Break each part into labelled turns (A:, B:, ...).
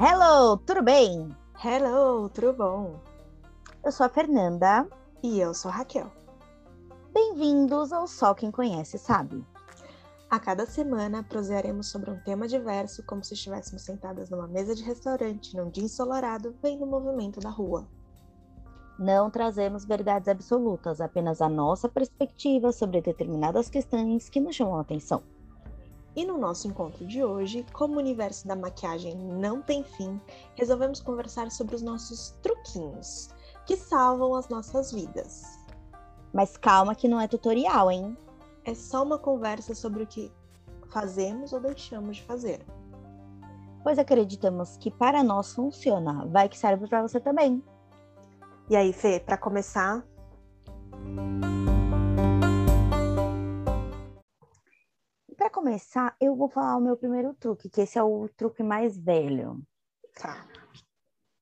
A: Hello, tudo bem?
B: Hello, tudo bom?
A: Eu sou a Fernanda.
B: E eu sou a Raquel.
A: Bem-vindos ao Só Quem Conhece Sabe.
B: A cada semana prosearemos sobre um tema diverso, como se estivéssemos sentadas numa mesa de restaurante num dia ensolarado, vendo o movimento da rua.
A: Não trazemos verdades absolutas, apenas a nossa perspectiva sobre determinadas questões que nos chamam a atenção.
B: E no nosso encontro de hoje, como o universo da maquiagem não tem fim, resolvemos conversar sobre os nossos truquinhos, que salvam as nossas vidas.
A: Mas calma que não é tutorial, hein?
B: É só uma conversa sobre o que fazemos ou deixamos de fazer.
A: Pois acreditamos que para nós funciona, vai que serve para você também.
B: E aí, Fê, para começar,
A: Para começar, eu vou falar o meu primeiro truque, que esse é o truque mais velho.
B: tá.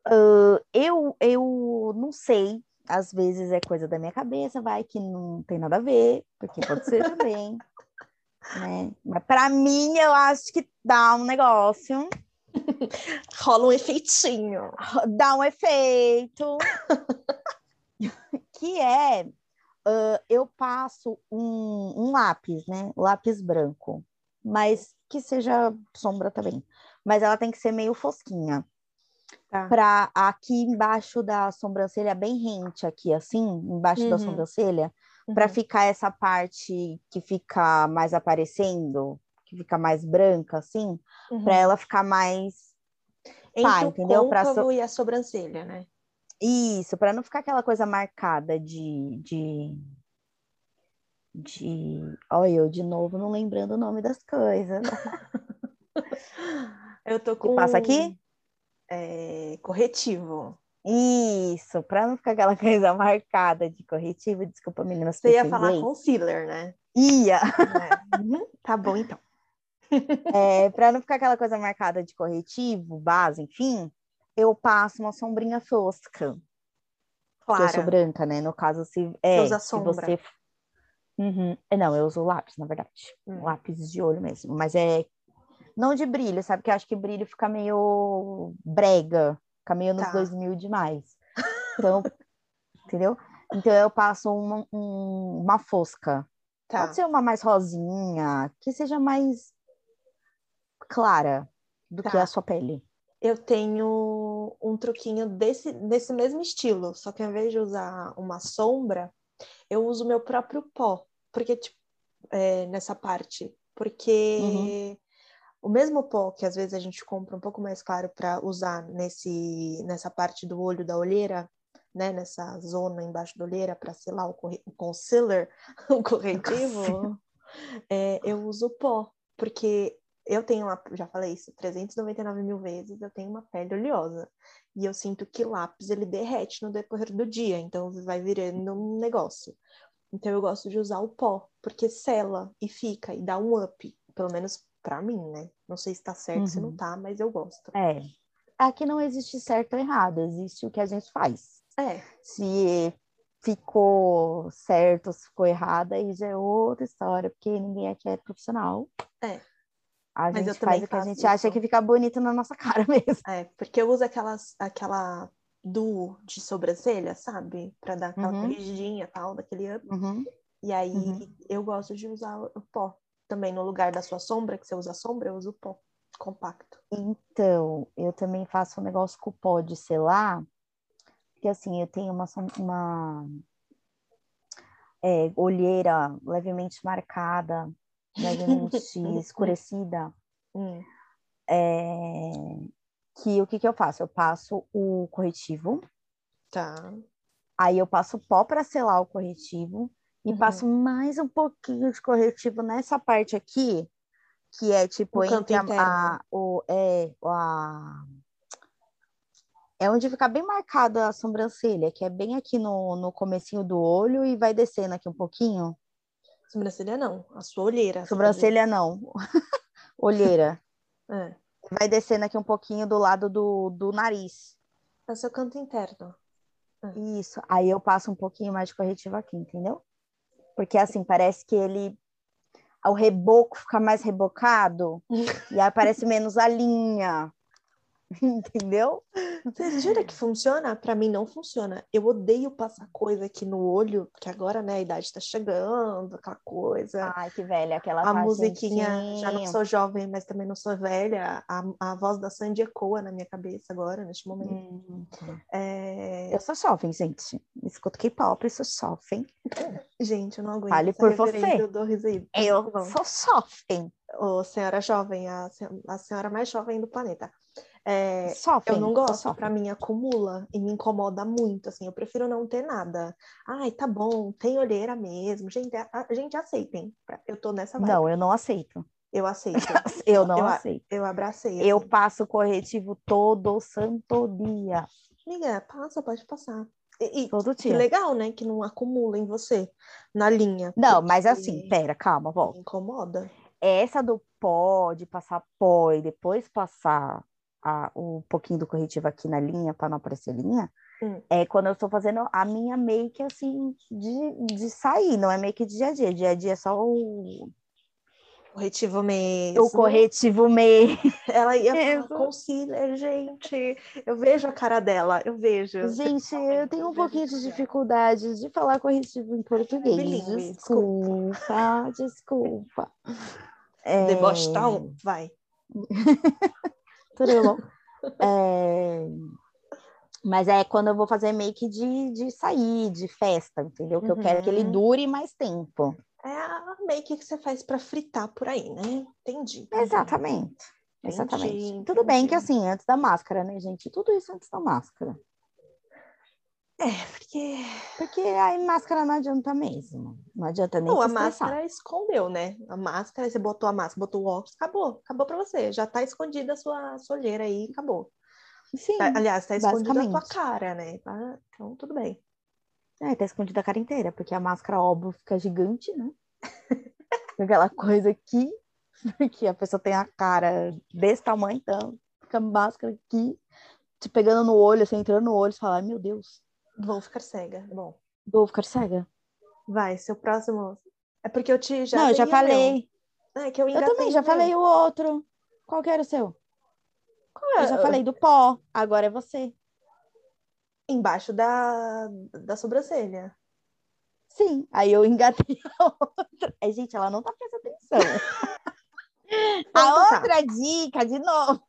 A: Uh, eu, eu não sei, às vezes é coisa da minha cabeça, vai que não tem nada a ver, porque pode ser também. Né? Mas para mim, eu acho que dá um negócio,
B: Rola um efeitinho.
A: dá um efeito, que é uh, eu passo um, um lápis, né? Lápis branco, mas que seja sombra também. Mas ela tem que ser meio fosquinha.
B: Tá.
A: para aqui embaixo da sobrancelha, bem rente aqui, assim, embaixo da
B: Uhum.
A: sobrancelha, para
B: Uhum.
A: ficar essa parte que fica mais aparecendo, que fica mais branca, assim,
B: Uhum.
A: para ela ficar mais
B: Entre o
A: entendeu? Pra so-
B: e a sobrancelha, né?
A: Isso, para não ficar aquela coisa marcada de de de, olha, eu de novo não lembrando o nome das coisas.
B: Eu tô
A: Que
B: com
A: passa aqui?
B: é, corretivo.
A: Isso, para não ficar aquela coisa marcada de corretivo, desculpa, meninas,
B: Você ia falar
A: inglês.
B: concealer, né?
A: Ia.
B: É. Uhum. Tá bom, então.
A: É, para não ficar aquela coisa marcada de corretivo, base, enfim, eu passo uma sombrinha fosca. Porque eu sou branca, né? No caso, se, é,
B: usa
A: se
B: sombra.
A: você. Uhum. É, Não, eu uso lápis, na verdade.
B: Hum.
A: Lápis de olho mesmo. Mas é. Não de brilho, sabe? Porque eu acho que brilho fica meio brega, fica meio nos
B: Tá.
A: 2000 demais. Então, entendeu? Então eu passo uma, um- uma fosca.
B: Tá.
A: Pode ser uma mais rosinha, que seja mais clara do que
B: Tá.
A: a sua pele.
B: Eu tenho um truquinho desse, desse mesmo estilo, só que ao invés de usar uma sombra, eu uso meu próprio pó, porque tipo, é, nessa parte, porque o mesmo pó que às vezes a gente compra um pouco mais claro para usar nesse nessa parte do olho da olheira, né, nessa zona embaixo da olheira para selar o, o concealer, o corretivo, é, eu uso pó, porque eu tenho uma, já falei isso 399 mil vezes, eu tenho uma pele oleosa. E eu sinto que lápis ele derrete no decorrer do dia, então vai virando um negócio. Então eu gosto de usar o pó, porque sela e fica e dá um up, pelo menos pra mim, né? Não sei se tá certo, se não
A: Uhum.
B: tá, mas eu gosto.
A: É. Aqui não existe certo ou errado, existe o que a gente faz.
B: É,
A: Se ficou certo, se ficou errado, aí já é outra história, porque ninguém aqui é profissional.
B: É.
A: A
B: Mas
A: gente faz o que a gente acha
B: isso.
A: que fica bonito na nossa cara mesmo.
B: é, porque eu uso aquelas, aquela duo de sobrancelha, sabe? Pra dar aquela
A: Uhum.
B: corrigidinha tal, daquele up.
A: Uhum.
B: E aí
A: Uhum.
B: eu gosto de usar o pó. Também no lugar da sua sombra, que você usa sombra, eu uso o pó compacto.
A: Então, eu também faço um negócio com o pó de selar, porque assim, eu tenho uma, uma é, olheira levemente marcada, levemente escurecida,
B: Hum,
A: é, que o que que eu faço? Eu passo o corretivo,
B: tá.
A: aí eu passo pó para selar o corretivo e
B: Uhum.
A: passo mais um pouquinho de corretivo nessa parte aqui, que é tipo
B: O
A: entre a, a- o é a é onde fica bem marcada a sobrancelha, que é bem aqui no, no comecinho do olho e vai descendo aqui um pouquinho.
B: Sobrancelha não, a sua olheira. você quer
A: Sobrancelha não, olheira.
B: É,
A: Vai descendo aqui um pouquinho do lado do, do nariz.
B: é o seu canto interno.
A: Isso. Aí eu passo um pouquinho mais de corretivo aqui, entendeu? Porque assim, parece que ele. O reboco fica mais rebocado e aí aparece menos a linha. entendeu?
B: Você jura que funciona? Para mim não funciona. Eu odeio passar coisa aqui no olho, porque agora, né, a idade tá chegando, aquela coisa.
A: Ai, que velha, aquela
B: a musiquinha, já não sou jovem, mas também não sou velha. A, a voz da Sandy ecoa na minha cabeça agora, neste momento. Hum,
A: é... Eu sou jovem, gente. Escuto K-pop, sou jovem.
B: Gente, eu não aguento.
A: Fale por você.
B: Eu,
A: eu sou jovem.
B: Ô, senhora jovem, a, a senhora mais jovem do planeta. É,
A: sofrem,
B: eu não gosto, para mim acumula e me incomoda muito, assim, eu prefiro não ter nada. Ai, tá bom, tem olheira mesmo, gente, a, a gente aceitem, eu tô nessa vibe.
A: Não, eu não aceito.
B: Eu aceito.
A: eu não
B: eu,
A: aceito.
B: Eu abracei.
A: Assim. Eu passo corretivo todo santo dia.
B: Amiga, passa, pode passar. E,
A: todo
B: dia. Que legal, né? Que não acumula em você, na linha.
A: Não, mas assim, pera, calma, volta.
B: Incomoda.
A: Essa do pó, de passar pó e depois passar a, o pouquinho do corretivo aqui na linha para não aparecer linha, hum. é quando eu estou fazendo a minha make assim de, de sair, não é make de dia a dia. Dia a dia é só o.
B: Corretivo mesmo.
A: O corretivo mesmo.
B: Ela ia falar concealer, gente. Eu vejo a cara dela, eu vejo.
A: Gente, eu tenho um pouquinho de dificuldade de falar corretivo em português. Bilingue, desculpa, desculpa. desculpa.
B: É... Deboche tá um, vai.
A: É... Mas é quando eu vou fazer make de, de sair, de festa, entendeu? Que uhum. eu quero que ele uhum. dure mais tempo.
B: É a make que você faz para fritar por aí, né? Entendi.
A: Exatamente. Entendi, Exatamente. Entendi. Tudo bem que assim, antes da máscara, né, gente? Tudo isso antes da máscara.
B: É, porque.
A: Porque a máscara não adianta mesmo. Não adianta nem.
B: Não, a máscara escondeu, né? A máscara, você botou a máscara, botou o óculos, acabou. Acabou pra você. Já tá escondida a sua, sua olheira aí, acabou.
A: Sim.
B: Tá, aliás, tá escondida a tua cara, né? Tá, então, tudo bem.
A: É, tá escondida a cara inteira, porque a máscara, óbvio, fica gigante, né? Aquela coisa aqui, porque a pessoa tem a cara desse tamanho, então fica a máscara aqui, te pegando no olho, assim, entrando no olho, e fala, ai meu Deus
B: Vou ficar cega. Bom.
A: Vou ficar cega.
B: Vai, seu próximo. É porque eu te já.
A: Não, eu já falei.
B: É que eu,
A: eu também já falei o outro. Qual que era o seu? É? Eu já falei do pó. Agora é você.
B: Embaixo da, da sobrancelha.
A: Sim. Aí eu engatei a outra. É, gente, ela não tá prestando atenção. a então tá. outra dica, de novo.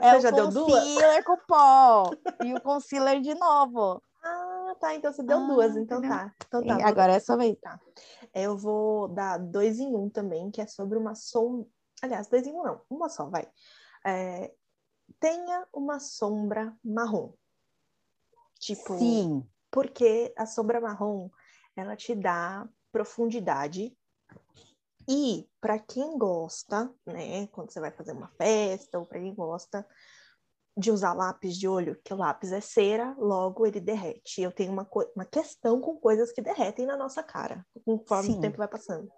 A: É
B: você
A: o concealer com pó. E o concealer de novo.
B: Ah, tá. Então você deu ah, duas, então tá. Então tá.
A: Agora é só ver.
B: Tá. Eu vou dar dois em um também, que é sobre uma sombra. Aliás, dois em um não, uma só, vai. É... Tenha uma sombra marrom. Tipo,
A: Sim.
B: porque a sombra marrom ela te dá profundidade e para quem gosta, né, quando você vai fazer uma festa ou para quem gosta de usar lápis de olho, que o lápis é cera, logo ele derrete. Eu tenho uma, uma questão com coisas que derretem na nossa cara, conforme Sim. o tempo vai passando.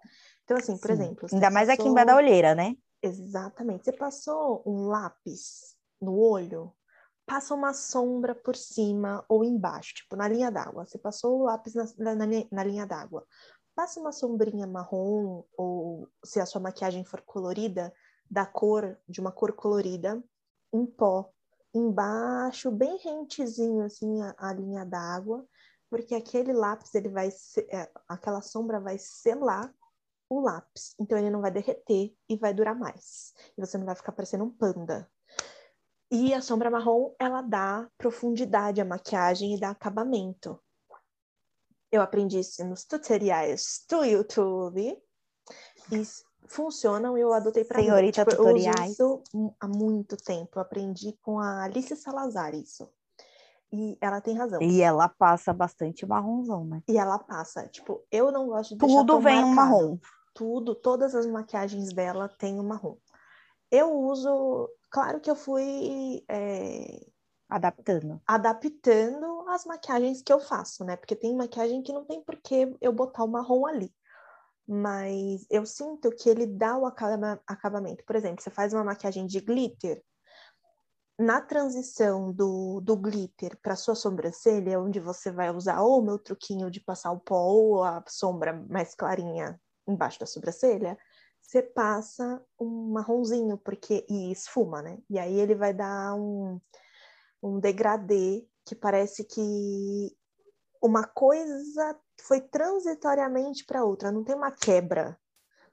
B: Então, assim, por Sim. exemplo.
A: Ainda mais passou... aqui embaixo da olheira, né?
B: Exatamente. Você passou um lápis no olho, passa uma sombra por cima ou embaixo, tipo na linha d'água. Você passou o lápis na, na, na linha d'água Passa uma sombrinha marrom, ou se a sua maquiagem for colorida, da cor, de uma cor colorida, em pó. Embaixo, bem rentezinho, assim, a, a linha d'água, porque aquele lápis, ele vai, é, aquela sombra vai selar o lápis. Então, ele não vai derreter e vai durar mais. E você não vai ficar parecendo um panda. E a sombra marrom, ela dá profundidade à maquiagem e dá acabamento. Eu aprendi isso nos tutoriais do YouTube e funcionam e eu adotei para
A: mim. Senhorita tipo, tutoriais.
B: Eu uso isso há muito tempo. Eu aprendi com a Alice Salazar isso. E ela tem razão.
A: E ela passa bastante marronzão, né?
B: E ela passa, tipo, eu não gosto de
A: Tudo vem um marrom.
B: Tudo, todas as maquiagens dela tem um marrom. Eu uso, claro que eu fui é,
A: Adaptando.
B: Adaptando as maquiagens que eu faço, né? Porque tem maquiagem que não tem por que eu botar o marrom ali. Mas eu sinto que ele dá o acabamento. Por exemplo, você faz uma maquiagem de glitter, na transição do, do glitter para sua sobrancelha, onde você vai usar ou o meu truquinho de passar o pó ou a sombra mais clarinha embaixo da sobrancelha, você passa um marronzinho, porque e esfuma, né? E aí ele vai dar um, um degradê que parece que uma coisa foi transitoriamente para outra, não tem uma quebra,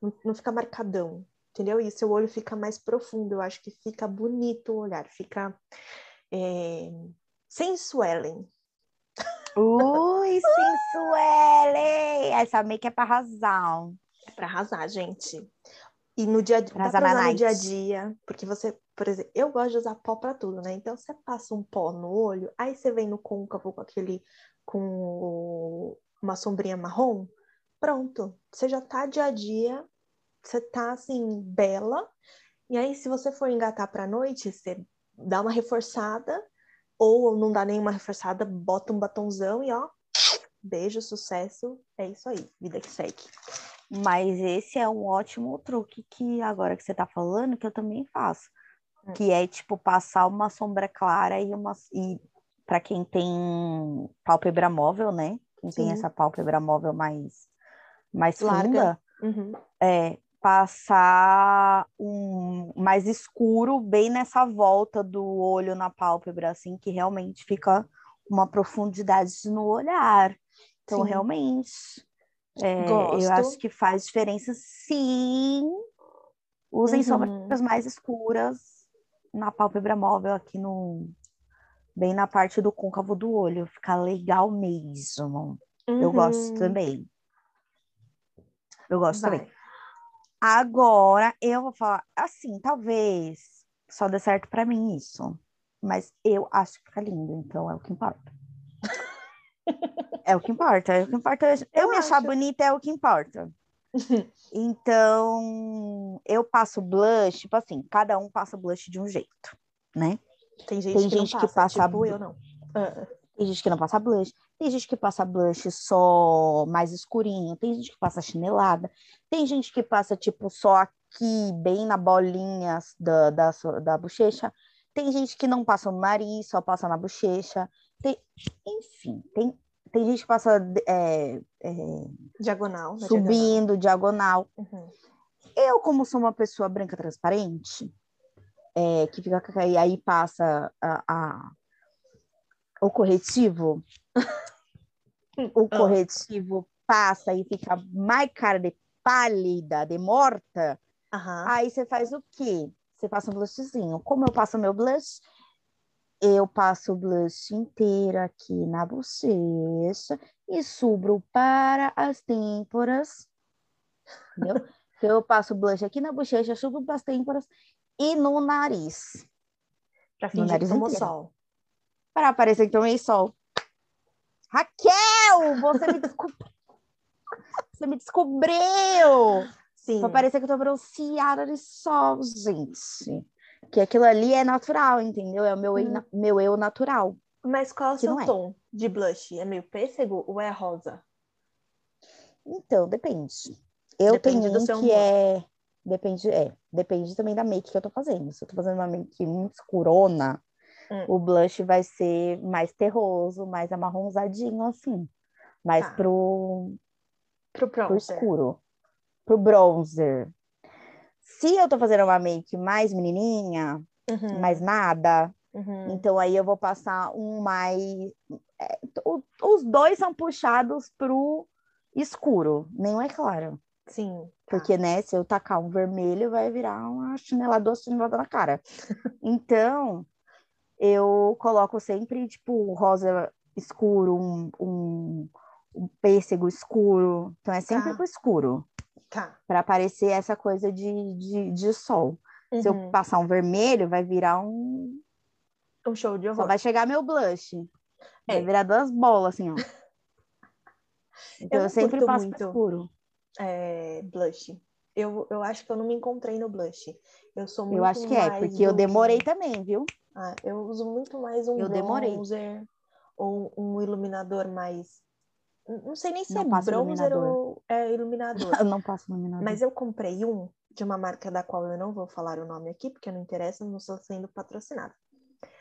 B: não, não fica marcadão, entendeu? E seu olho fica mais profundo, eu acho que fica bonito o olhar, fica é, sem swelling.
A: Ui, sensuelle! Essa make é pra arrasar.
B: É pra arrasar, gente. E no dia,
A: Pra
B: dá pra
A: arrasar na
B: usar no dia a dia, porque você, por exemplo, eu gosto de usar pó pra tudo, né? Então você passa um pó no olho, aí você vem no côncavo com aquele, com o- uma sombrinha marrom, pronto. Você já tá dia a dia, você tá assim, bela. E aí, se você for engatar pra noite, você dá uma reforçada, ou não dá nenhuma reforçada, bota um batonzão e ó, beijo, sucesso. É isso aí, vida que segue.
A: Mas esse é um ótimo truque que agora que você tá falando, que eu também faço.
B: Hum.
A: Que é tipo passar uma sombra clara e uma. E para quem tem pálpebra móvel, né? Quem tem
B: Sim.
A: essa pálpebra móvel mais, mais
B: Larga.
A: funda,
B: Uhum.
A: é passar um mais escuro bem nessa volta do olho na pálpebra, assim, que realmente fica uma profundidade no olhar. Então,
B: Sim.
A: realmente, é, eu acho que faz diferença, sim. Usem
B: Uhum.
A: sombras mais escuras na pálpebra móvel aqui no bem na parte do côncavo do olho, fica legal mesmo. Eu gosto
B: Uhum.
A: também. Eu gosto também.
B: Vai.
A: Agora, eu vou falar assim, talvez só dê certo pra mim isso, mas eu acho que fica lindo, então é o que importa. É o que importa, é o que importa. Eu,
B: Eu
A: me achar bonita é o que importa. Então, eu passo blush, tipo assim, cada um passa blush de um jeito, né?
B: Tem gente
A: Tem
B: que
A: gente
B: não
A: que
B: passa,
A: passa
B: tipo
A: blu-
B: eu não. Ah,
A: Tem gente que não passa blush, tem gente que passa blush só mais escurinho, tem gente que passa chinelada, tem gente que passa tipo só aqui, bem na bolinha da, da, da bochecha, tem gente que não passa no nariz, só passa na bochecha, tem, enfim, tem, tem gente que passa é, é,
B: diagonal. na
A: subindo, diagonal.
B: diagonal. Uhum.
A: Eu, como sou uma pessoa branca transparente, é, que fica e aí passa a, a- o corretivo, o
B: Ah.
A: corretivo passa e fica mais cara de pálida, de morta,
B: Aham.
A: aí você faz o quê? Você passa um blushzinho. Como eu passo meu blush? Eu passo o blush inteiro aqui na bochecha e subro para as têmporas. Entendeu? Então, eu passo o blush aqui na bochecha, subo para as têmporas e no nariz.
B: Pra fingir que
A: nariz
B: tomou
A: inteiro.
B: sol.
A: Para aparecer que tomei sol. Raquel, você me, descob... você me descobriu!
B: Sim.
A: Pra parecer que eu tô bronzeada de sol, gente. Que aquilo ali é natural, entendeu? É o meu, eu,
B: Hum.
A: na- meu eu natural.
B: Mas qual é o seu
A: é.
B: tom de blush? É meio pêssego ou é rosa?
A: Então, depende. Eu
B: Depende
A: tenho um que
B: humor.
A: é. Depende, é. Depende também da make que eu tô fazendo. Se eu tô fazendo uma make muito escurona,
B: Hum.
A: o blush vai ser mais terroso, mais amarronzadinho, assim. Mais
B: Tá.
A: pro,
B: Pro
A: pro escuro. Pro bronzer. Se eu tô fazendo uma make mais menininha,
B: Uhum.
A: mais nada,
B: Uhum.
A: Então aí eu vou passar um mais. é, o- os dois são puxados pro escuro, nenhum é claro.
B: Sim. tá.
A: Porque, né, se eu tacar um vermelho, vai virar uma chinelada ou chinelada na cara. Então, eu coloco sempre, tipo, rosa escuro, um, um, um pêssego escuro. Então, é sempre
B: Tá.
A: pro escuro,
B: Tá.
A: para aparecer essa coisa de, de, de sol. Se eu
B: Uhum.
A: passar um vermelho, vai virar um,
B: Um show de
A: Só
B: horror.
A: vai chegar meu blush. Vai
B: É.
A: virar duas bolas, assim, ó. Então eu,
B: não
A: sempre passo
B: muito.
A: escuro.
B: É, blush. Eu, eu acho que eu não me encontrei no blush. Eu sou muito
A: Eu acho que é, porque eu demorei também, viu?
B: Ah, eu uso muito mais um
A: Eu demorei.
B: bronzer ou um iluminador mais. Não sei nem se
A: Não
B: é bronzer ou é iluminador.
A: Eu não passo iluminador.
B: Mas eu comprei um de uma marca da qual eu não vou falar o nome aqui, porque não interessa, não estou sendo patrocinada.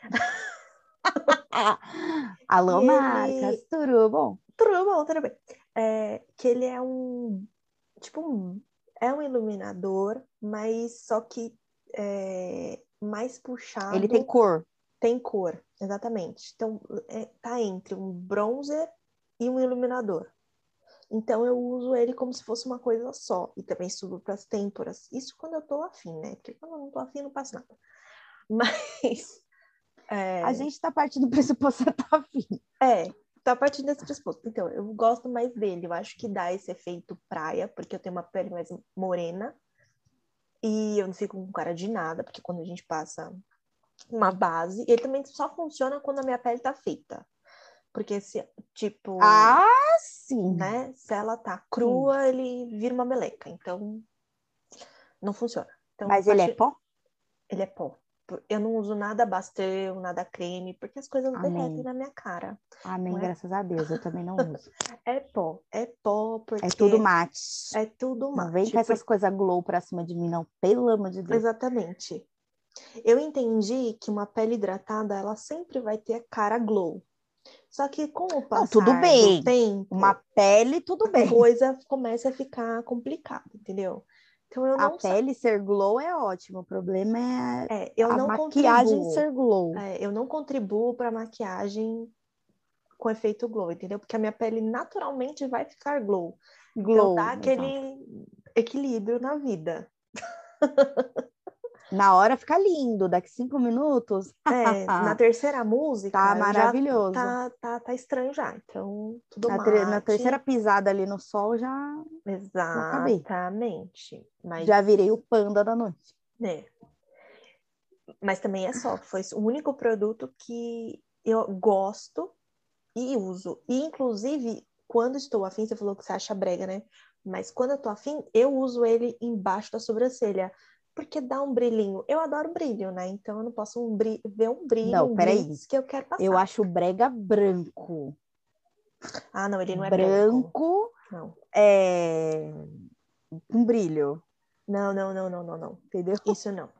A: Alô,
B: E
A: marcas, tudo bom?
B: Tudo bom, tudo bem. É, que ele é um. Tipo um. É um iluminador, mas só que é, mais puxado.
A: Ele tem cor.
B: Tem cor, exatamente. Então, é, tá entre um bronzer e um iluminador. Então, eu uso ele como se fosse uma coisa só. E também subo para as têmporas. Isso quando eu tô afim, né? Porque quando eu não tô afim, não passa nada. Mas. É...
A: A gente tá partindo do pressuposto que tá afim.
B: É, tá partindo desse pressuposto. Então, eu gosto mais dele. Eu acho que dá esse efeito praia, porque eu tenho uma pele mais morena. E eu não fico com cara de nada, porque quando a gente passa uma base, ele também só funciona quando a minha pele tá feita. Porque se, tipo.
A: Ah, sim!
B: Né? Se ela tá crua, sim. ele vira uma meleca. Então, não funciona. Então,
A: Mas ele é pó?
B: Ele é pó. Eu não uso nada bastão, nada creme, porque as coisas Amém. derretem na minha cara.
A: Amém, é? graças a Deus, eu também não uso.
B: é pó, é pó, porque...
A: É tudo mate.
B: É tudo mate.
A: Não vem com essas coisas glow pra cima de mim, não, pelo amor de Deus.
B: Exatamente. Eu entendi que uma pele hidratada, ela sempre vai ter a cara glow. Só que com o passar não,
A: tudo bem.
B: do tempo...
A: Uma pele, tudo bem.
B: A coisa começa a ficar complicada, entendeu?
A: Então eu não a pele ser glow é ótimo, o problema é,
B: é eu
A: a
B: não
A: maquiagem
B: contribuo.
A: ser glow.
B: É, eu não contribuo para maquiagem com efeito glow, entendeu? Porque a minha pele naturalmente vai ficar glow. Então, glow. Então dá aquele exato. equilíbrio na vida.
A: Na hora fica lindo, daqui cinco minutos.
B: É, na terceira música.
A: Tá maravilhoso.
B: Tá, tá, tá estranho já. Então, tudo
A: na, na terceira pisada ali no sol já.
B: Exatamente.
A: Mas... Já virei o panda da noite.
B: É. Mas também é só. Foi o único produto que eu gosto e uso. E, inclusive, quando estou afim, você falou que você acha brega, né? Mas quando eu tô afim, eu uso ele embaixo da sobrancelha porque dá um brilhinho. Eu adoro brilho, né? Então eu não posso um ver um brilho
A: não, peraí.
B: que eu quero passar.
A: Eu acho brega branco.
B: Ah, não, ele não é
A: branco.
B: branco. Não.
A: É um brilho.
B: Não, não, não, não, não, não.
A: Entendeu?
B: Isso não.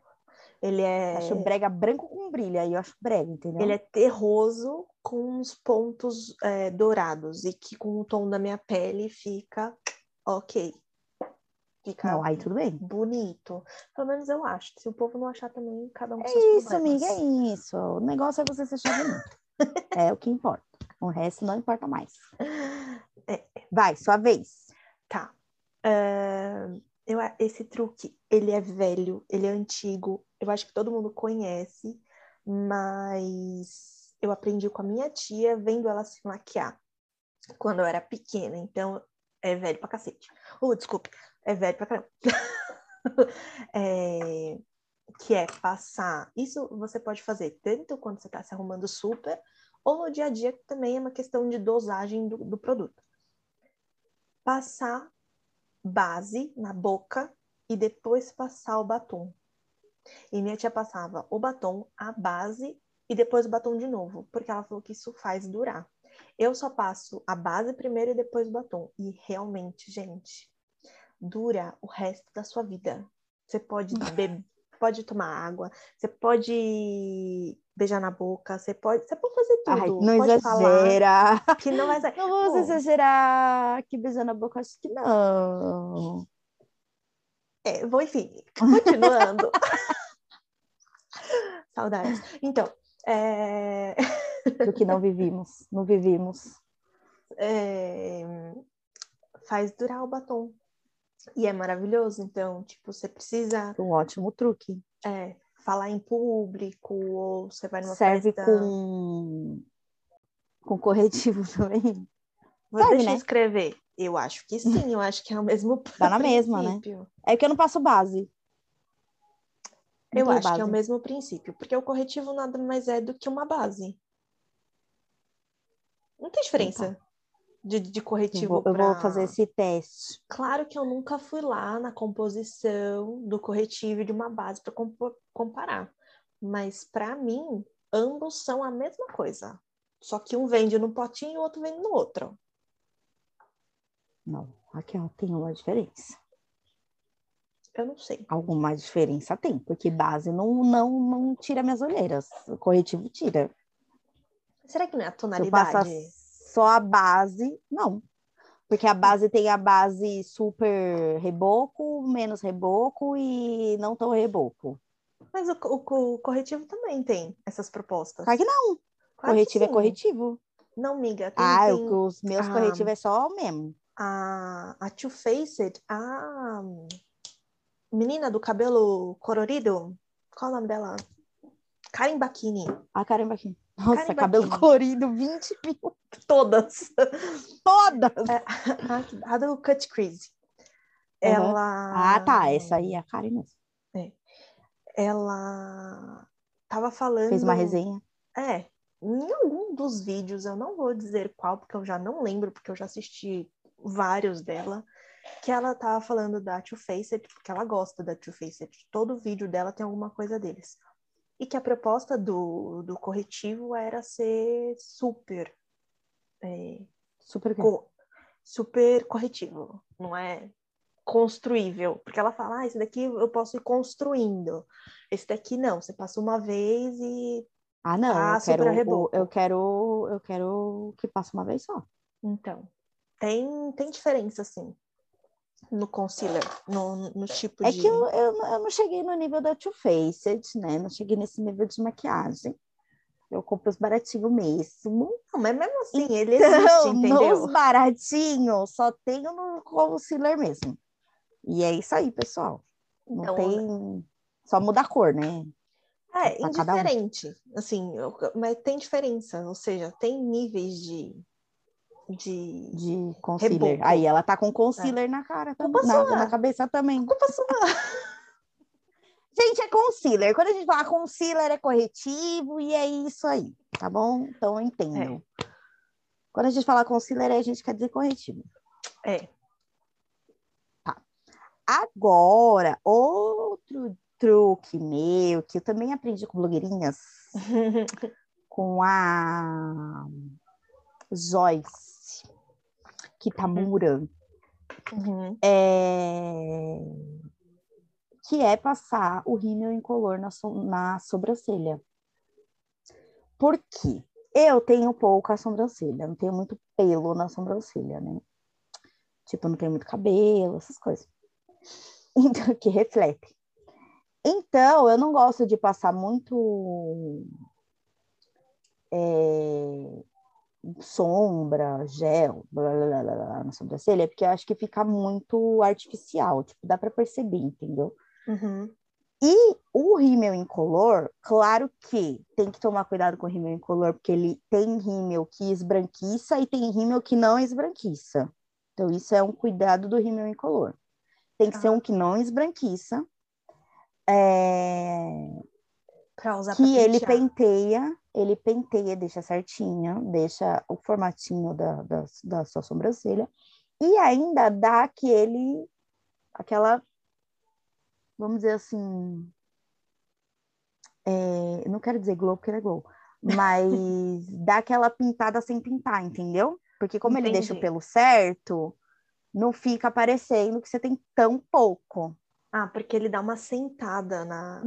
B: Ele é.
A: Acho brega branco com brilho, aí eu acho brega, entendeu?
B: Ele é terroso com uns pontos é, dourados e que com o tom da minha pele fica ok.
A: Fica não, aí tudo bem.
B: Bonito. Pelo menos eu acho. Se o povo não achar também, cada um com
A: é
B: seus
A: isso, amiga, é isso. O negócio é você ser bonito. é o que importa. O resto não importa mais.
B: É.
A: Vai, sua vez.
B: Tá. Uh, eu, esse truque, ele é velho, ele é antigo. Eu acho que todo mundo conhece, mas eu aprendi com a minha tia vendo ela se maquiar quando eu era pequena. Então, é velho pra cacete. Uh, desculpe é velho pra caramba. é, que é passar. Isso você pode fazer tanto quando você está se arrumando super, ou no dia a dia, que também é uma questão de dosagem do, do produto. Passar base na boca e depois passar o batom. E minha tia passava o batom, a base e depois o batom de novo, porque ela falou que isso faz durar. Eu só passo a base primeiro e depois o batom. E realmente, gente, dura o resto da sua vida. Você pode beber, pode tomar água, você pode beijar na boca, você pode, você pode fazer tudo. Ai,
A: não
B: pode
A: exagera.
B: que não vai
A: Não vamos exagerar. Que beijar na boca, acho que não.
B: É, vou, enfim, continuando. Saudades. Então, é...
A: do que não vivimos, não vivimos.
B: É... Faz durar o batom. E é maravilhoso, então, tipo, você precisa.
A: Um ótimo truque.
B: É, falar em público, ou você vai numa
A: Serve
B: festa...
A: com com corretivo também.
B: Vou Serve, né? escrever. Eu acho que sim, eu acho que é o mesmo
A: Tá na mesma, né? É que eu não passo base.
B: Não eu acho base. que é o mesmo princípio, porque o corretivo nada mais é do que uma base. Não tem diferença. Então de, de corretivo.
A: Eu vou, pra... eu vou fazer esse teste.
B: Claro que eu nunca fui lá na composição do corretivo de uma base para comparar, mas para mim ambos são a mesma coisa. Só que um vende no potinho e o outro vende no outro.
A: Não, aqui ó, tem uma diferença.
B: Eu não sei.
A: Alguma diferença tem, porque base não, não, não tira minhas olheiras. O corretivo tira.
B: Será que não é a tonalidade?
A: Só a base, não. Porque a base tem a base super reboco, menos reboco e não tão reboco.
B: Mas o, o, o corretivo também tem essas propostas.
A: Claro que não.
B: Claro que
A: corretivo é
B: sim.
A: corretivo.
B: Não, miga. Tem,
A: Ah,
B: tem
A: os meus
B: Ah.
A: corretivos é só o mesmo.
B: a, a Too Faced, a menina do cabelo colorido. Qual o nome dela? Karen Bakini.
A: A caramba aqui. Nossa, cabelo colorido, 20 mil.
B: Todas.
A: Todas!
B: A, a do Cut Crease.
A: Uhum.
B: Ela.
A: Ah, tá. Essa aí é a Karen mesmo.
B: Ela tava falando.
A: Fez uma resenha.
B: É, em algum dos vídeos, eu não vou dizer qual, porque eu já não lembro, porque eu já assisti vários dela, que ela tava falando da Too Faced, porque ela gosta da Too Faced. Todo vídeo dela tem alguma coisa deles. E que a proposta do, do corretivo era ser super. é,
A: Super
B: co- super corretivo, não é construível, porque ela fala, ah, esse daqui eu posso ir construindo, esse daqui não, você passa uma vez e
A: Ah, não. Eu, quero, o- eu quero. Eu quero que passe uma vez só.
B: então tem tem diferença assim no concealer, no, no tipo
A: É
B: de
A: que eu, eu, não- eu não cheguei no nível da Too Faced, né? Não cheguei nesse nível de maquiagem. Eu compro os baratinhos mesmo.
B: não, mas mesmo assim ele
A: Então,
B: existe, entendeu?
A: nos baratinhos, só tenho no concealer mesmo. E é isso aí, pessoal. Não
B: Então,
A: tem. Só muda a cor, né?
B: É,
A: pra cada um.
B: indiferente, assim, eu- mas tem diferença, ou seja, tem níveis de de
A: De concealer.
B: Reboco.
A: Aí ela tá com concealer na cara também.
B: Culpa
A: Na, na cabeça também.
B: culpa sua.
A: Gente, é concealer. Quando a gente fala concealer, é corretivo e é isso aí, tá bom? Então entendam. Quando a gente fala concealer, a gente quer dizer corretivo.
B: É.
A: Agora, outro truque meu, que eu também aprendi com blogueirinhas, com a Joyce Kitamura,
B: Uhum.
A: é... que é passar o rímel incolor na, so- na sobrancelha. Por quê? Eu tenho pouca sobrancelha, não tenho muito pelo na sobrancelha, né? Tipo, não tenho muito cabelo, essas coisas. Então, que reflete. Então, eu não gosto de passar muito é, sombra, gel, blá, blá, blá, blá, na sobrancelha, porque eu acho que fica muito artificial, tipo, dá para perceber, entendeu?
B: Uhum.
A: E o rímel incolor, claro que tem que tomar cuidado com o rímel incolor, porque ele tem rímel que esbranquiça e tem rímel que não esbranquiça. Então, isso é um cuidado do rímel incolor. Tem que ser
B: Ah.
A: um que não esbranquiça, é,
B: Pra usar pra
A: que ele
B: pentear.
A: penteia, ele penteia, deixa certinho, deixa o formatinho da, da, da sua sobrancelha, e ainda dá aquele, aquela, vamos dizer assim, é, não quero dizer glow porque ele é glow, mas dá aquela pintada sem pintar, entendeu? Porque como ele deixa o
B: Entendi.
A: pelo certo, não fica parecendo que você tem tão pouco.
B: Ah, porque ele dá uma sentada na.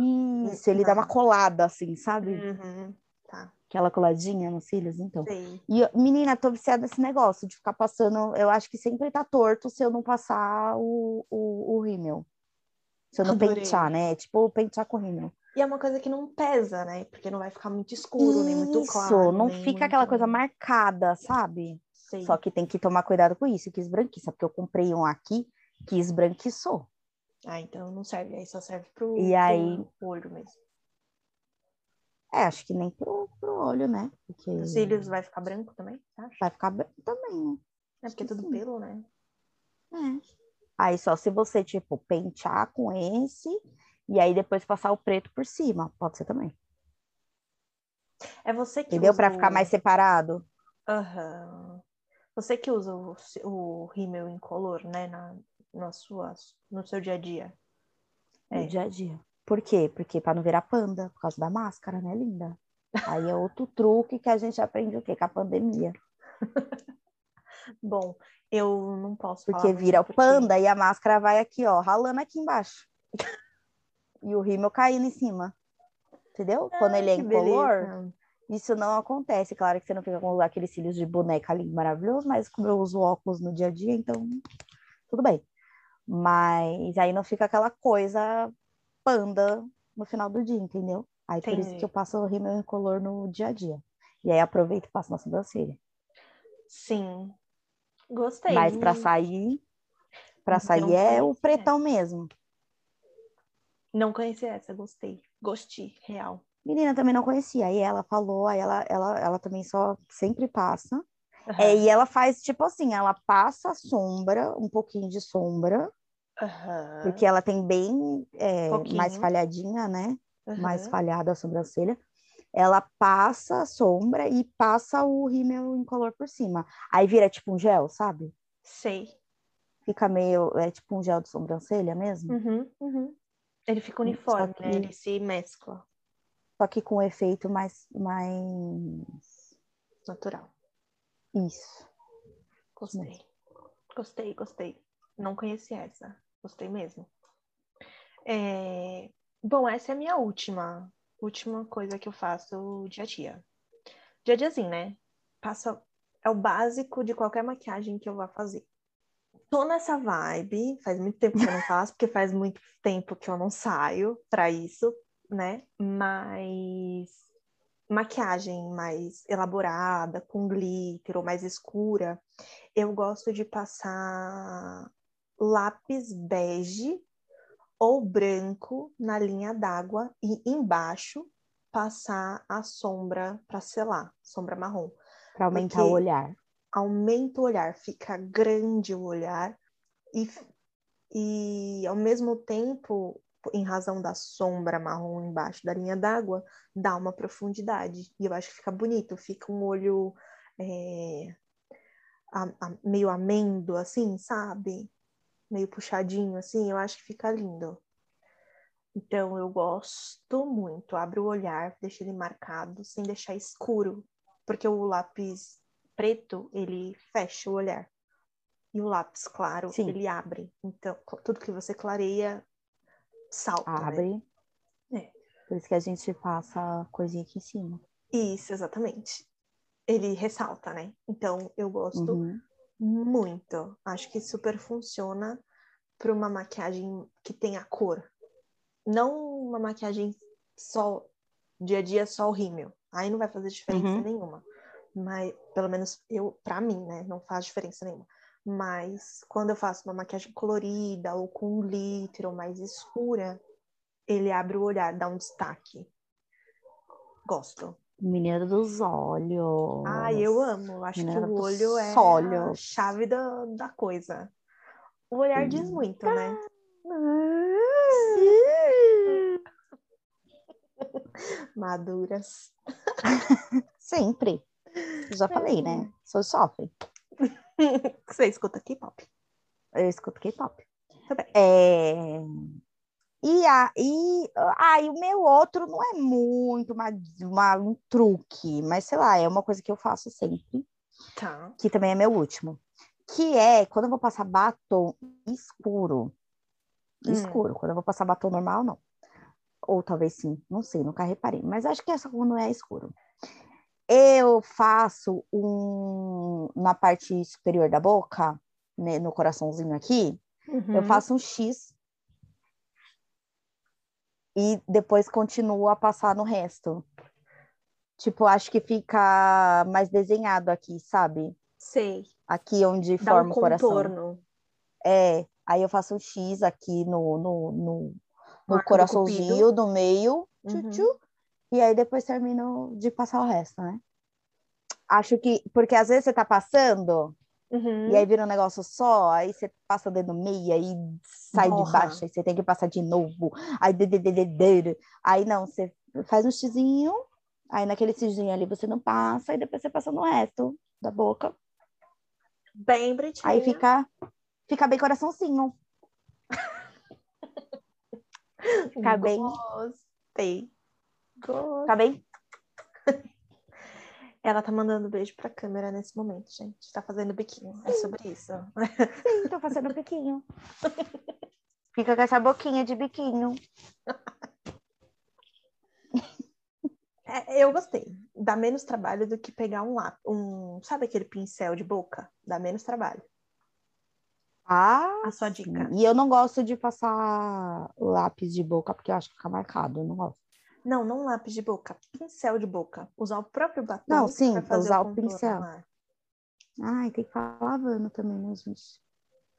A: Isso, ele dá uma
B: na-
A: colada assim, sabe?
B: Uhum. Tá,
A: Aquela coladinha nos cílios, então.
B: sei.
A: E, menina, tô viciada nesse negócio de ficar passando. Eu acho que sempre tá torto se eu não passar o, o, o rímel. Se eu não
B: Adorei.
A: pentear, né? Tipo, pentear com rímel.
B: E é uma coisa que não pesa, né? Porque não vai ficar muito escuro, nem muito
A: Isso,
B: claro.
A: não fica aquela
B: muito-
A: coisa marcada, sabe?
B: Sei.
A: Só que tem que tomar cuidado com isso, que esbranquiça, porque eu comprei um aqui que esbranquiçou.
B: Ah, então não serve. Aí só serve pro,
A: E
B: pro
A: aí-
B: olho mesmo.
A: É, acho que nem pro, pro olho, né? Porque
B: Os cílios vai ficar branco também, acha?
A: vai ficar branco também, né?
B: É porque é tudo
A: sim.
B: pelo, né?
A: É. Aí só se você, tipo, pentear com esse e aí depois passar o preto por cima. Pode ser também.
B: É você que
A: Entendeu?
B: usa
A: Pra ficar mais separado.
B: Aham. Você que usa o, o rímel incolor, né? Na, no seu dia a dia.
A: No
B: É.
A: dia a dia. Por quê? Porque pra não virar panda, por causa da máscara, né, linda? Aí é outro truque que a gente aprende o quê? Com a pandemia.
B: Bom, eu não posso falar
A: Porque vira o
B: porque-
A: panda e a máscara vai aqui, ó, ralando aqui embaixo. E o rímel caindo em cima. Entendeu? Quando
B: Ai,
A: ele é incolor. Isso não acontece. Claro que você não fica com aqueles cílios de boneca ali maravilhoso, mas como eu uso óculos no dia a dia, então tudo bem. Mas aí não fica aquela coisa panda no final do dia, entendeu? Aí por isso
B: Entendi.
A: que eu passo o rímel incolor no dia a dia. E aí aproveito e passo na sobrancelha.
B: Sim. Gostei.
A: Mas pra sair, pra
B: Não
A: sair é o
B: conhecia.
A: pretão mesmo.
B: Não conheci essa, gostei. Gostei, real.
A: Menina também não conhecia. Aí ela falou, aí ela, ela, ela também só sempre passa.
B: Aham.
A: É, e ela faz tipo assim, ela passa a sombra, um pouquinho de sombra,
B: Aham.
A: porque ela tem bem é, mais falhadinha, né? Mais
B: Aham.
A: falhada a sobrancelha. Ela passa a sombra e passa o rímel incolor por cima. Aí vira tipo um gel, sabe?
B: Sei.
A: Fica meio, é tipo um gel de sobrancelha mesmo.
B: Uhum, uhum. Ele fica uniforme,
A: que-
B: né? Ele se mescla.
A: Só que com um efeito mais, mais...
B: Natural.
A: Isso.
B: Gostei. Gostei, gostei. Não conheci essa. Gostei mesmo. É, Bom, essa é a minha última. Última coisa que eu faço dia a dia. Dia a diazinho, né? Passa... É o básico de qualquer maquiagem que eu vá fazer. Tô nessa vibe, faz muito tempo que eu não faço, porque faz muito tempo que eu não saio pra isso, né? Mas maquiagem mais elaborada, com glitter ou mais escura, eu gosto de passar lápis bege ou branco na linha d'água e embaixo passar a sombra para selar, sombra marrom.
A: Pra aumentar
B: Porque-
A: o olhar.
B: Aumenta o olhar, fica grande o olhar e, e ao mesmo tempo, em razão da sombra marrom embaixo da linha d'água, dá uma profundidade. E eu acho que fica bonito, fica um olho é, a- a- meio amêndoa, assim, sabe? Meio puxadinho, assim, eu acho que fica lindo. Então eu gosto muito, abre o olhar, deixa ele marcado, sem deixar escuro, porque o lápis preto, ele fecha o olhar. E o lápis claro,
A: Sim.
B: ele abre. Então, tudo que você clareia salta, né?
A: Abre.
B: É.
A: Por isso que a gente passa a coisinha aqui em cima.
B: Isso, exatamente. Ele ressalta, né? Então, eu gosto
A: Uhum.
B: Muito. Acho que super funciona para uma maquiagem que tenha cor. Não uma maquiagem só dia a dia só o rímel. Aí não vai fazer diferença
A: Uhum.
B: nenhuma. Mas pelo menos eu, para mim, né, não faz diferença nenhuma. Mas quando eu faço uma maquiagem colorida ou com glitter ou mais escura, ele abre o olhar, dá um destaque. Gosto.
A: Menina dos olhos.
B: Ai, eu amo. Acho que
A: Menina
B: o
A: dos
B: olho é a
A: olhos.
B: chave da, da coisa. O olhar diz
A: Sim.
B: muito, né? Maduras.
A: Sempre. Já falei, né? Sou sofre.
B: Você escuta K-pop?
A: Eu escuto K-pop. É... E, a, e, ah, e o meu outro não é muito uma, uma- um truque, mas sei lá, é uma coisa que eu faço sempre,
B: Tá.
A: que também é meu último. Que é quando eu vou passar batom escuro.
B: Hum.
A: Escuro. Quando eu vou passar batom normal, não. Ou talvez sim, não sei, nunca reparei. Mas acho que essa quando é escuro. Eu faço um na parte superior da boca, né, no coraçãozinho aqui, eu
B: Uhum.
A: faço um X e depois continuo a passar no resto. Tipo, acho que fica mais desenhado aqui, sabe?
B: Sei.
A: Aqui onde
B: Dá um
A: forma o coração.
B: contorno.
A: É, aí eu faço um X aqui no, no, no, no
B: do
A: coraçãozinho do meio,
B: Uhum.
A: tchu, e aí depois termino de passar o resto, né? Acho que, porque às vezes você tá passando,
B: Uhum.
A: e aí vira um negócio só, aí você passa o dedo no meio, aí sai de
B: Borra.
A: baixo, aí você tem que passar de novo, aí de, de, de, de, de. aí não, você faz um xizinho, aí naquele xizinho ali você não passa, e depois você passa no resto da boca,
B: Bem bonitinho.
A: aí fica, fica bem coraçãozinho, fica bem,
B: Gostei. Gostei.
A: fica bem
B: Ela tá mandando beijo pra câmera nesse momento, gente. Tá fazendo biquinho. É sobre isso.
A: Sim, tô fazendo biquinho. Fica com essa boquinha de biquinho.
B: É, eu gostei. Dá menos trabalho do que pegar um lápis, um, sabe aquele pincel de boca? Dá menos trabalho.
A: Ah,
B: A sua dica.
A: e eu não gosto de passar lápis de boca porque eu acho que fica marcado, eu não gosto.
B: Não, não lápis de boca, pincel de boca. Usar o próprio batom.
A: Não, sim, usar o
B: contorno
A: pincel.
B: lá.
A: Ai, tem que falar lavando também, né, gente?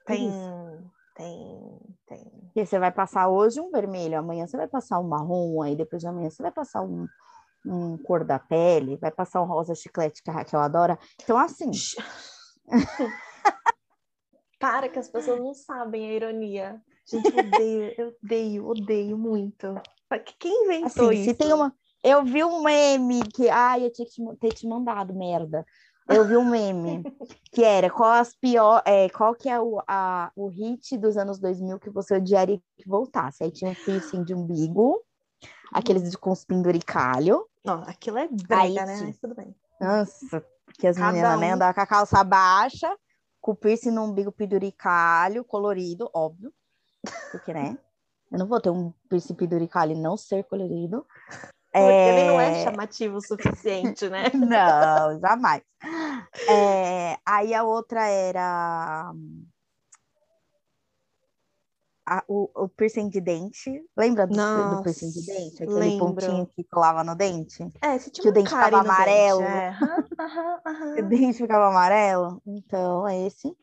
B: Tem, tem, tem.
A: Porque você vai passar hoje um vermelho, amanhã você vai passar um marrom, aí depois de amanhã você vai passar um, um cor da pele, vai passar um rosa chiclete que a Raquel adora. Então, assim,
B: Para que as pessoas não sabem a ironia. Gente, eu odeio, eu odeio, odeio muito. Quem inventou
A: assim,
B: isso?
A: se tem uma. Eu vi um meme que. Ai, eu tinha que te ter te mandado, merda. Eu vi um meme que era qual as pior, é, qual que é o, a, o hit dos anos 2000 que você odiaria que voltasse. Aí tinha um piercing de umbigo, aqueles de com os penduricalho.
B: Não, aquilo é
A: Aí,
B: brega, né? Mas tudo bem.
A: Nossa, porque as
B: Cada
A: meninas, né,
B: um.
A: andavam com a calça baixa, com o piercing no umbigo penduricalho, colorido, óbvio. Porque, né? Eu não vou ter um piercing penduricalho e não ser colorido.
B: Porque ele não é
A: É,
B: chamativo o suficiente, né?
A: Não, jamais. É, aí a outra era a- o, o piercing de dente. Lembra do, do
B: Nossa,
A: piercing de dente? Aquele
B: lembro.
A: pontinho que colava no dente?
B: É, você tinha
A: Que o dente ficava
B: no dente,
A: amarelo.
B: é. Aham, aham, aham.
A: O dente ficava amarelo. Então, é esse.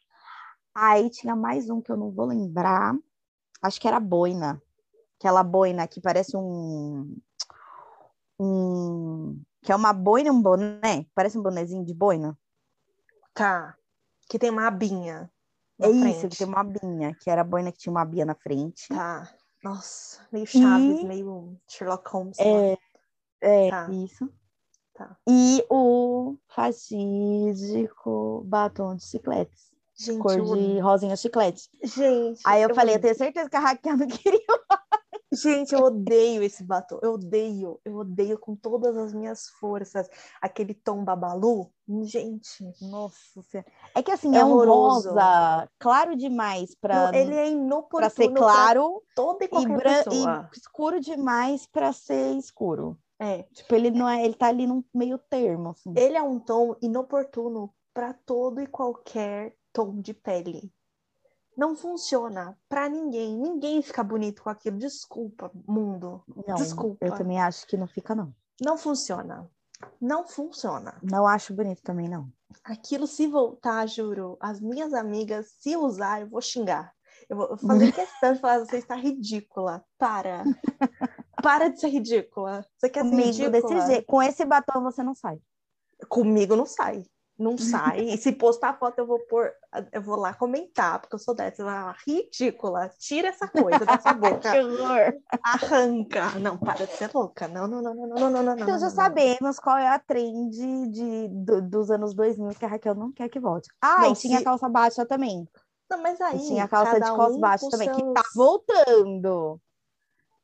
A: Aí tinha mais um que eu não vou lembrar. Acho que era boina. Aquela boina que parece um. um que é uma boina um boné. Parece um bonezinho de boina.
B: Tá. Que tem uma abinha.
A: É isso,
B: frente.
A: que tem uma abinha, que era a boina que tinha uma abinha na frente.
B: Tá. Nossa, meio Chaves,
A: E-
B: meio Sherlock Holmes.
A: É, é
B: Tá.
A: isso.
B: Tá.
A: E o fatídico batom de chicletes.
B: Gente,
A: Cor
B: eu
A: de rosinha chiclete.
B: Gente,
A: Aí eu, falei, eu tenho certeza que a Raquel não queria.
B: Gente, eu odeio esse batom. Eu odeio, eu odeio com todas as minhas forças. Aquele tom babalu. Gente,
A: Nossa Senhora. É que assim,
B: É
A: é, um
B: horroroso.
A: rosa claro demais para
B: ele é inoportuno
A: para ser
B: pra
A: claro
B: toda e
A: e,
B: qualquer pessoa.
A: e escuro demais para ser escuro.
B: É,
A: Tipo, ele não é, ele tá ali num meio termo, assim.
B: ele é um tom inoportuno para todo e qualquer tom de pele. Não funciona para ninguém. Ninguém fica bonito com aquilo. Desculpa, mundo.
A: Não,
B: Desculpa.
A: eu também acho que não fica, não.
B: Não funciona. Não funciona.
A: Não acho bonito também, não.
B: Aquilo, se voltar, juro, as minhas amigas, se usar, eu vou xingar. Eu vou fazer questão de falar, você está ridícula. Para. Para de ser ridícula. Você quer ser
A: Comigo,
B: ridícula?
A: desse jeito. Com esse batom você não sai.
B: Comigo não sai. Não sai. E se postar foto, eu vou pôr, eu vou lá comentar, porque eu sou dessa. Eu vou ridícula. Tira essa coisa da sua boca.
A: Que.
B: Arranca. Não, para de ser louca. Não, não, não, não, não, não, não, não.
A: Então
B: não,
A: já
B: não.
A: sabemos qual é a trend de, do- dos anos 2000 que a Raquel não quer que volte. Ah,
B: Não,
A: e tinha
B: se-
A: calça baixa também.
B: Não, mas aí.
A: E tinha a calça de cos
B: um
A: baixo também, que
B: seus-
A: tá voltando.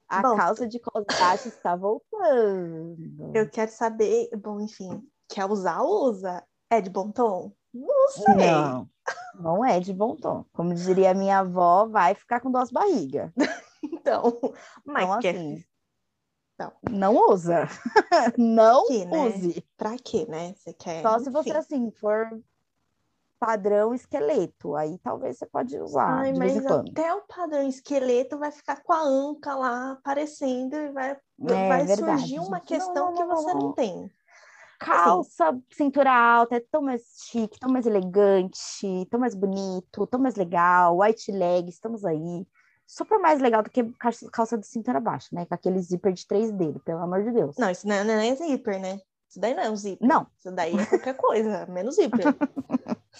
A: A
B: Bom,
A: calça de cos baixo está voltando.
B: Eu quero saber, bom, enfim, quer usar, usa. É de bom tom? Não sei.
A: Não, não é de bom tom. Como diria minha avó, vai ficar com duas barrigas.
B: Então, mas
A: Então,
B: quer-
A: assim,
B: Não.
A: não usa. não
B: Que, né?
A: use.
B: pra quê, né? Você quer.
A: Só se você, assim, for padrão esqueleto. Aí talvez você pode usar
B: Ai, mas até o padrão esqueleto vai ficar com a anca lá aparecendo e vai,
A: É,
B: vai
A: verdade,
B: surgir uma questão
A: Não, não,
B: que você
A: não.
B: tem.
A: Calça, cintura alta, é tão mais chique, tão mais elegante, tão mais bonito, tão mais legal. White leg, estamos aí. Super mais legal do que calça- de cintura baixa, né? Com aquele zíper de três dedos, pelo amor de Deus.
B: Não, isso não é, não é zíper, né? Isso daí não é um zíper.
A: Não.
B: Isso daí é qualquer coisa, menos zíper.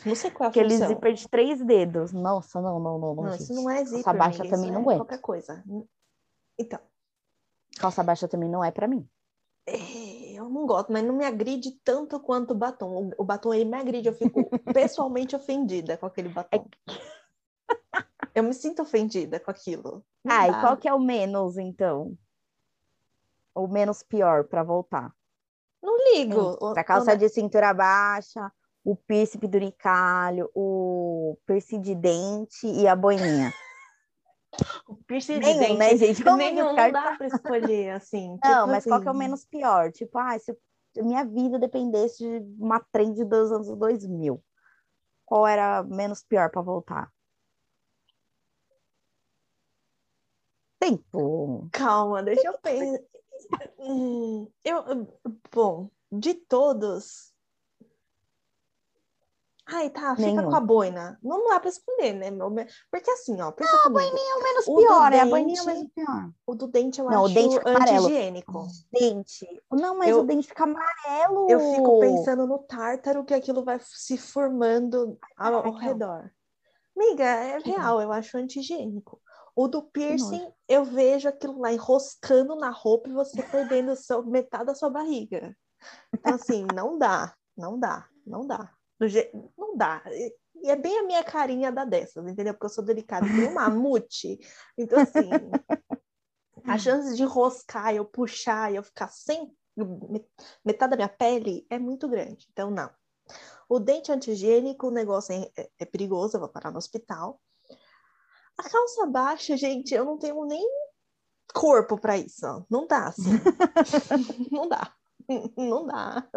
B: não sei qual é a
A: Aquele
B: função.
A: zíper de três dedos. Nossa, não, não, não, não.
B: Não, isso não é zíper.
A: Calça baixa
B: amiga,
A: também não
B: é
A: aguento.
B: qualquer coisa. Então,
A: Calça baixa também não é pra mim.
B: É, não gosto, mas não me agride tanto quanto o batom. O, o batom ele me agride, eu fico pessoalmente ofendida com aquele batom. Eu me sinto ofendida com aquilo. Não
A: Ah, e
B: dá.
A: qual que é o menos, então? O menos pior pra voltar?
B: Não ligo. O-
A: A calça
B: o-
A: de cintura baixa, o piercing penduricalho, o piercing de dente e a boininha.
B: O piercing de
A: Nenhum,
B: dente,
A: né, gente? Vamos
B: nenhum não dá pra escolher, assim.
A: Não,
B: tipo
A: mas qual que é o
B: assim.
A: menos pior? Tipo, ah, se minha vida dependesse de uma trend dos anos 2000, qual era menos pior para voltar? Tempo.
B: Calma, deixa eu pensar. Hum, eu, bom, de todos. Ai, tá, fica
A: Nenhum.
B: com a boina. Não dá pra escolher, né? Porque assim, ó, pensa
A: Não, a boininha é o menos
B: O
A: pior,
B: do
A: é a boininha é o
B: dente-
A: menos pior.
B: O do dente eu
A: Não, o
B: acho
A: dente fica
B: anti-higiênico.
A: Dente. Não, mas
B: Eu-
A: o dente fica amarelo.
B: Eu fico pensando no tártaro que aquilo vai se formando ao, ao redor. Amiga, é real, eu acho anti-higiênico. O do piercing, eu vejo aquilo lá enroscando na roupa e você perdendo o seu- metade da sua barriga. Então, assim, não dá, não dá, não dá. Je- Não dá. E é bem a minha carinha da dessas, entendeu? Porque eu sou delicada, nem um mamute. Então, assim, a chance de enroscar, eu puxar eu ficar sem me- metade da minha pele é muito grande. Então, não. O dente anti-higiênico, o negócio é, é- é perigoso, eu vou parar no hospital. A calça baixa, gente, eu não tenho nem corpo para isso. Não dá, assim. não dá. Não dá.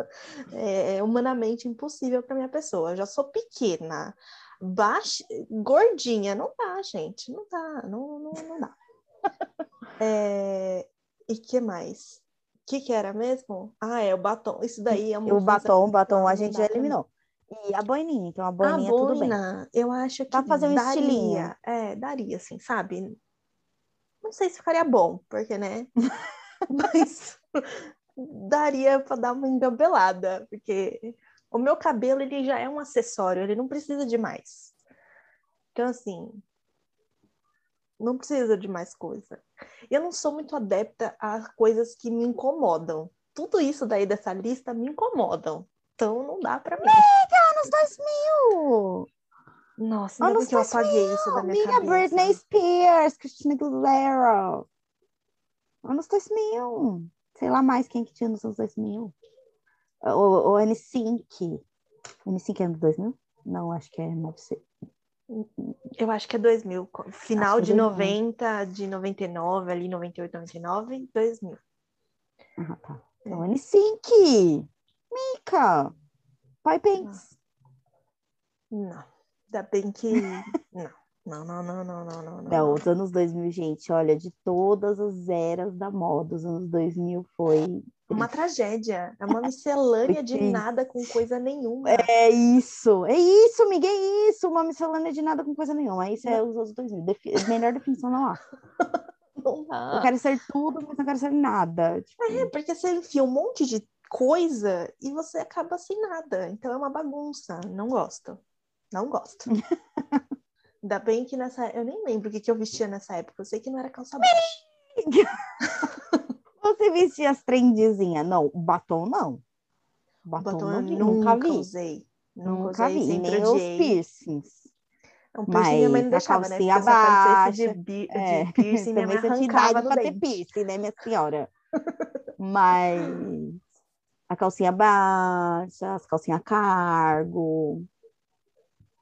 B: É humanamente impossível para minha pessoa. Eu já sou pequena, baixa, gordinha. Não dá, gente. Não dá. Não, não, não dá. É, E que mais? O que, que era mesmo? Ah, é o batom. Isso daí é uma
A: O batom, o batom a gente já
B: mim.
A: eliminou. E a boininha, então a
B: A
A: boininha tudo bem.
B: boina, eu acho que
A: Pra fazer um
B: daria,
A: estilinho.
B: É, daria, assim, sabe? Não sei se ficaria bom, porque, né? Mas daria para dar uma engabelada, porque o meu cabelo, ele já é um acessório, ele não precisa de mais. Então, assim, não precisa de mais coisa. Eu não sou muito adepta a coisas que me incomodam. Tudo isso daí dessa lista me incomodam. Então, não dá para mim.
A: Anos 2000!
B: Nossa,
A: Anos
B: que eu apaguei isso da minha
A: Amiga,
B: cabeça.
A: Britney Spears, Christina Aguilera. Anos 2000. Sei lá mais quem que tinha nos anos 2000. O, o N5. N5 é anos 2000? Não, acho que é 900.
B: Eu acho que é 2000. co- Final
A: que
B: de
A: é 2000.
B: 90, de 99, ali 98, 99, 2000.
A: Ah, tá. Então, N5. Mica. Pai Pence.
B: Não. Ainda bem que. não. Não, não, não, não, não, não.
A: Não, os anos 2000, gente, olha, de todas as eras da moda, os anos 2000 foi.
B: Uma tragédia. É uma miscelânea de nada com coisa nenhuma.
A: É isso, é isso, amiga, é isso, uma miscelânea de nada com coisa nenhuma. Isso é os anos 2000. Defi melhor definição não há.
B: Não dá.
A: Eu quero ser tudo, mas não quero ser nada. Tipo,
B: É, porque você enfia um monte de coisa e você acaba sem nada. Então é uma bagunça. Não gosto. Não gosto. Ainda bem que nessa. Eu nem lembro o que, que eu vestia nessa época. Eu sei que não era calça baixa.
A: Você vestia as trendezinhas? Não, batom não. Batom,
B: Batom
A: não
B: eu
A: vi,
B: nunca,
A: vi.
B: usei. Nunca,
A: Nunca
B: usei,
A: vi,
B: sempre
A: nem os
B: odiei.
A: piercings.
B: Um piercing minha mãe não
A: Mas a
B: deixava, né? Porque
A: baixa,
B: de, de
A: É,
B: piercing, minha mãe arrancava no
A: pra ter
B: dente.
A: piercing, né, minha senhora? Mas a calcinha baixa, as calcinhas cargo.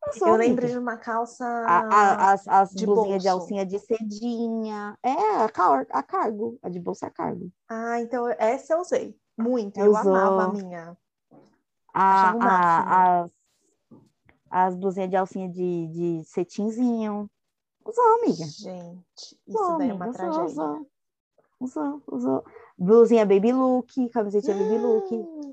A: Eu sou,
B: Eu lembro de uma calça
A: A- a- as as
B: de
A: blusinhas de
B: bolso.
A: alcinha de sedinha. É, a, car- a cargo, a de bolsa cargo.
B: Ah, então essa eu usei. Muito.
A: Eu
B: Eu, amava a minha.
A: A, a- as, as blusinhas de alcinha de, de cetinzinho. Usou, amiga.
B: Gente, isso
A: Usou,
B: daí é uma
A: Usou,
B: tragédia.
A: usou. Usou, usou. Blusinha baby look, camisetinha baby look.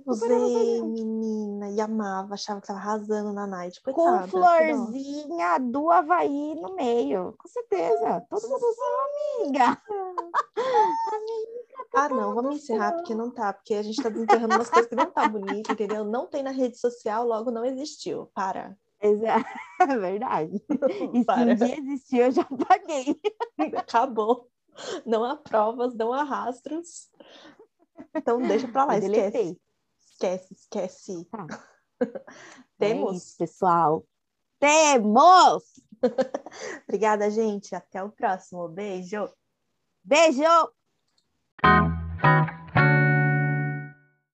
B: Usei,
A: 2000.
B: menina, e amava, achava que tava arrasando na night.
A: Com
B: Coitada, dó.
A: florzinha do Havaí no meio. Com certeza. Todo mundo usou, amiga.
B: Ah, não, vamos encerrar porque não tá, porque a gente tá desenterrando umas coisas que não tá bonito, entendeu? Não tem na rede social, logo não existiu. Para.
A: Exa- É verdade. E se um dia existir, eu já paguei.
B: Acabou. Não há provas, não há rastros. Então deixa pra lá,
A: Eu
B: esquece.
A: deletei.
B: Esquece, esquece.
A: Tá.
B: Temos.
A: É isso, pessoal. Temos!
B: Obrigada, gente. Até o próximo. Beijo.
A: Beijo!